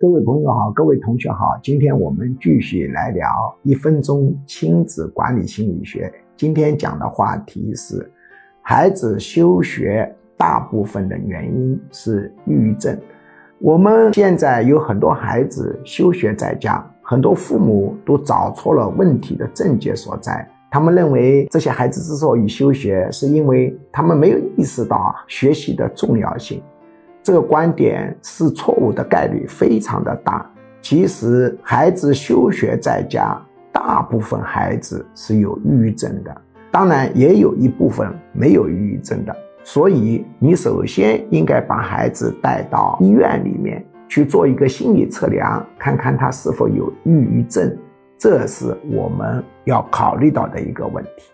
各位朋友好，各位同学好，今天我们继续来聊一分钟亲子管理心理学。今天讲的话题是，孩子休学大部分的原因是抑郁症。我们现在有很多孩子休学在家，很多父母都找错了问题的症结所在。他们认为这些孩子之所以休学，是因为他们没有意识到学习的重要性。这个观点是错误的概率非常的大。其实孩子休学在家，大部分孩子是有抑郁症的，当然也有一部分没有抑郁症的。所以你首先应该把孩子带到医院里面去做一个心理测量，看看他是否有抑郁症，这是我们要考虑到的一个问题。